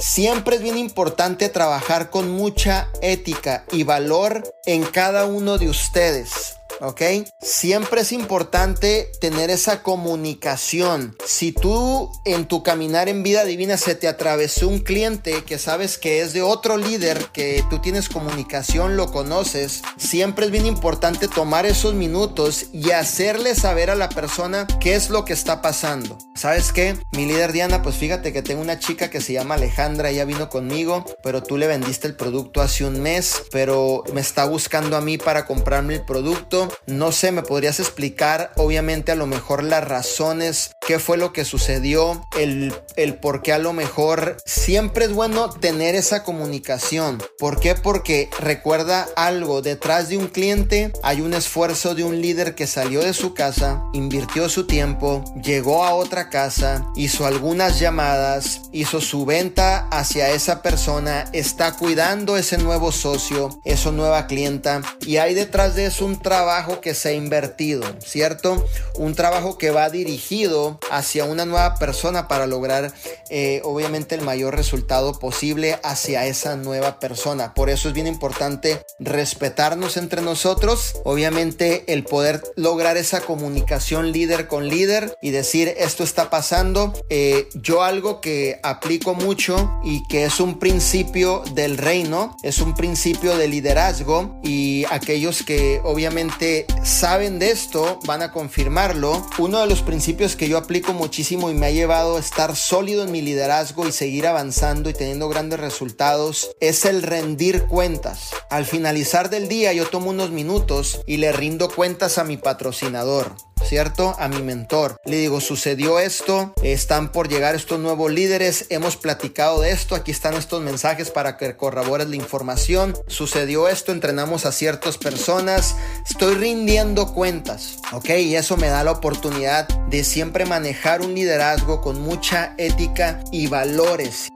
Siempre es bien importante trabajar con mucha ética y valor en cada uno de ustedes. ¿Ok? Siempre es importante tener esa comunicación. Si tú en tu caminar en vida divina se te atravesó un cliente que sabes que es de otro líder, que tú tienes comunicación, lo conoces, siempre es bien importante tomar esos minutos y hacerle saber a la persona qué es lo que está pasando. ¿Sabes qué? Mi líder Diana, pues fíjate que tengo una chica que se llama Alejandra, ella vino conmigo, pero tú le vendiste el producto hace un mes, pero me está buscando a mí para comprarme el producto no sé, me podrías explicar, obviamente, a lo mejor las razones, qué fue lo que sucedió, el, el por qué a lo mejor siempre es bueno tener esa comunicación. ¿Por qué? Porque recuerda algo, detrás de un cliente hay un esfuerzo de un líder que salió de su casa, invirtió su tiempo, llegó a otra casa, hizo algunas llamadas, hizo su venta hacia esa persona, está cuidando ese nuevo socio, esa nueva clienta y hay detrás de eso un trabajo que se ha invertido, ¿cierto? Un trabajo que va dirigido hacia una nueva persona para lograr eh, obviamente el mayor resultado posible hacia esa nueva persona. Por eso es bien importante respetarnos entre nosotros, obviamente el poder lograr esa comunicación líder con líder y decir esto está pasando. Eh, yo algo que aplico mucho y que es un principio del reino, es un principio de liderazgo y aquellos que obviamente saben de esto van a confirmarlo. Uno de los principios que yo aplico muchísimo y me ha llevado a estar sólido en mi liderazgo y seguir avanzando y teniendo grandes resultados es el rendir cuentas. Al finalizar del día yo tomo unos minutos y le rindo cuentas a mi patrocinador. ¿Cierto? A mi mentor. Le digo, sucedió esto, están por llegar estos nuevos líderes, hemos platicado de esto, aquí están estos mensajes para que corrobores la información. Sucedió esto, entrenamos a ciertas personas, estoy rindiendo cuentas, ¿ok? Y eso me da la oportunidad de siempre manejar un liderazgo con mucha ética y valores.